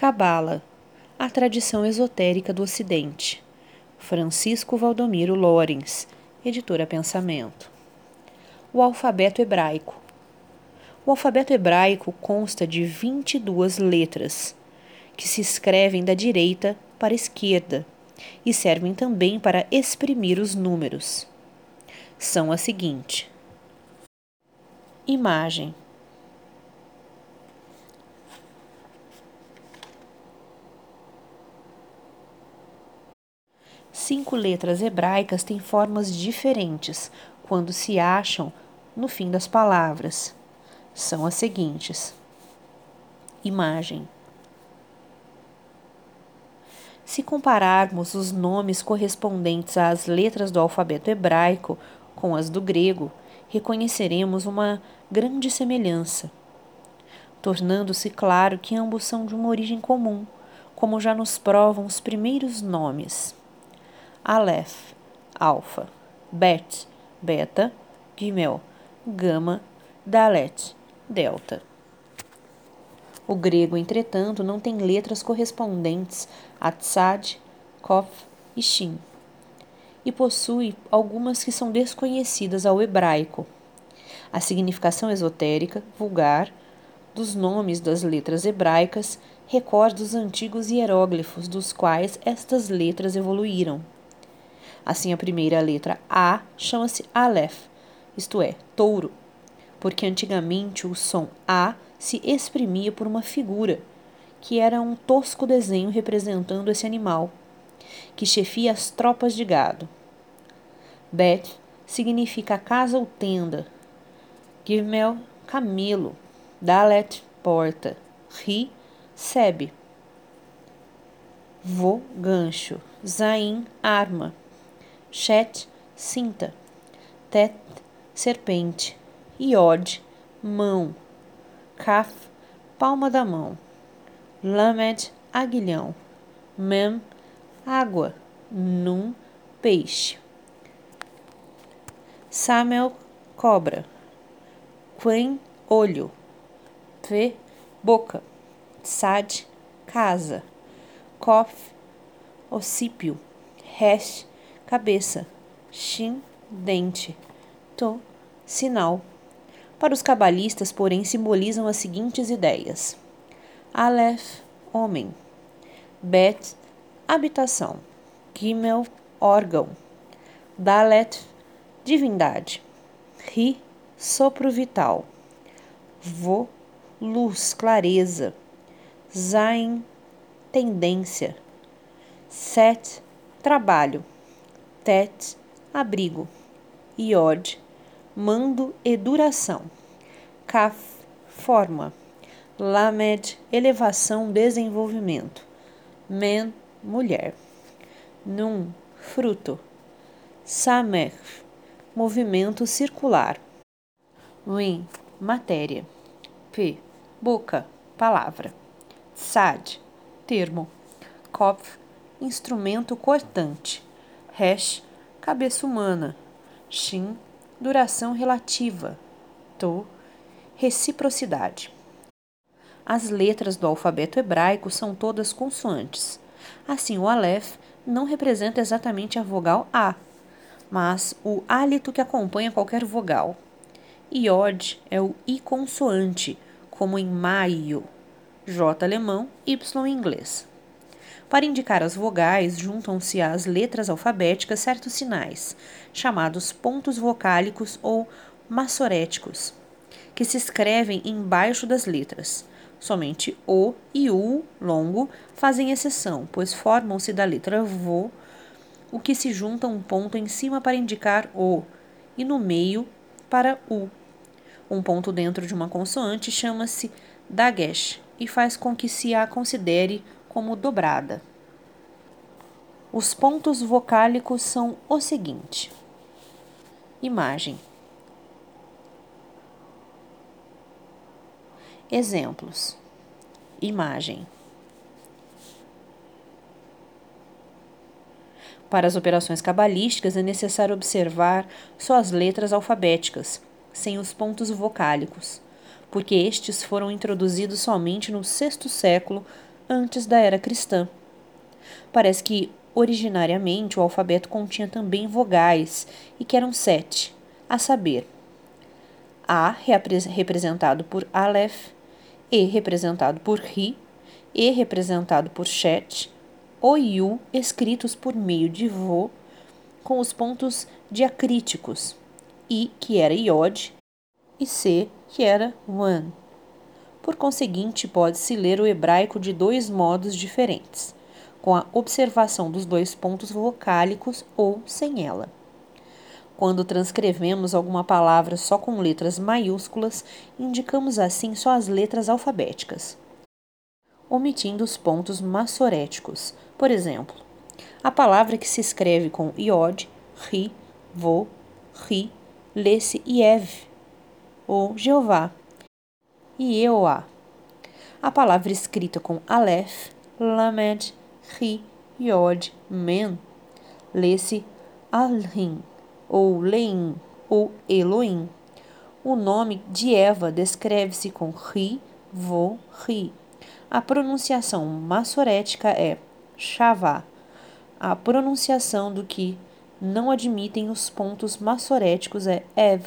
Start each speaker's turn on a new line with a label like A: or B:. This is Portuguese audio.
A: Cabala, a tradição esotérica do Ocidente. Francisco Valdomiro Lorenz, editora Pensamento. O alfabeto hebraico. O alfabeto hebraico consta de 22 letras, que se escrevem da direita para a esquerda e servem também para exprimir os números. São as seguintes: Imagem Cinco letras hebraicas têm formas diferentes quando se acham no fim das palavras. São as seguintes: imagem. Se compararmos os nomes correspondentes às letras do alfabeto hebraico com as do grego, reconheceremos uma grande semelhança, tornando-se claro que ambos são de uma origem comum, como já nos provam os primeiros nomes. Aleph, alfa, Bet, beta, Gimel, gama, Dalet, delta. O grego, entretanto, não tem letras correspondentes a Tzad, Kof e Shin, e possui algumas que são desconhecidas ao hebraico. A significação esotérica, vulgar, dos nomes das letras hebraicas recorda os antigos hieróglifos dos quais estas letras evoluíram. Assim, a primeira letra A chama-se Aleph, isto é, touro, porque antigamente o som A se exprimia por uma figura, que era um tosco desenho representando esse animal, que chefia as tropas de gado. Bet significa casa ou tenda. Gimel, camelo. Dalet, porta. Ri, sebe. Vo, gancho. Zain, arma. Chet, cinta, Tet, serpente, Iod, mão, Kaf, palma da mão, Lamed, aguilhão, Mem, água, Num, peixe. Samel, cobra, Quen, olho, P, boca, Sad, casa, Kof, ossípio, Resh, cabeça, shin, dente, to, sinal. Para os cabalistas, porém, simbolizam as seguintes ideias: Aleph, homem, Bet, habitação, Gimel, órgão, Dalet, divindade, Ri, sopro vital, Vo, luz, clareza, Zain, tendência, Set, trabalho. Tet, abrigo. Iod, mando e duração. Kaf, forma. Lamed, elevação, desenvolvimento. Men, mulher. Num, fruto. Samer, movimento circular. Win, matéria. P, boca, palavra. Sad, termo. Kopf, instrumento cortante. Hash, cabeça humana. Shin, duração relativa. To, reciprocidade. As letras do alfabeto hebraico são todas consoantes. Assim, o Aleph não representa exatamente a vogal A, mas o hálito que acompanha qualquer vogal. Iod é o I consoante, como em maio, J alemão, Y inglês. Para indicar as vogais, juntam-se às letras alfabéticas certos sinais, chamados pontos vocálicos ou massoréticos, que se escrevem embaixo das letras. Somente O e U longo fazem exceção, pois formam-se da letra Vo, o que se junta um ponto em cima para indicar O, e no meio para U. Um ponto dentro de uma consoante chama-se dagesh e faz com que se a considere como dobrada. Os pontos vocálicos são o seguinte: imagem. Exemplos: imagem. Para as operações cabalísticas é necessário observar só as letras alfabéticas, sem os pontos vocálicos, porque estes foram introduzidos somente no sexto século antes da era cristã. Parece que originariamente o alfabeto continha também vogais e que eram sete, a saber, A representado por Aleph, E representado por Ri, E representado por Shet, O e U escritos por meio de Vo, com os pontos diacríticos, I que era Iod e C que era Wan. Por conseguinte, pode-se ler o hebraico de dois modos diferentes com a observação dos dois pontos vocálicos ou sem ela. Quando transcrevemos alguma palavra só com letras maiúsculas, indicamos assim só as letras alfabéticas, omitindo os pontos massoréticos. Por exemplo, a palavra que se escreve com iod, ri, vo, ri, lê-se Iev, ou Jeová, e Eoá. A palavra escrita com Aleph, Lamed, Ri, Yod, Men, lê-se Alrim, ou Leim, ou Elohim. O nome de Eva descreve-se com Ri, Vo, Ri. A pronunciação massorética é Shavá. A pronunciação do que não admitem os pontos massoréticos é Ev.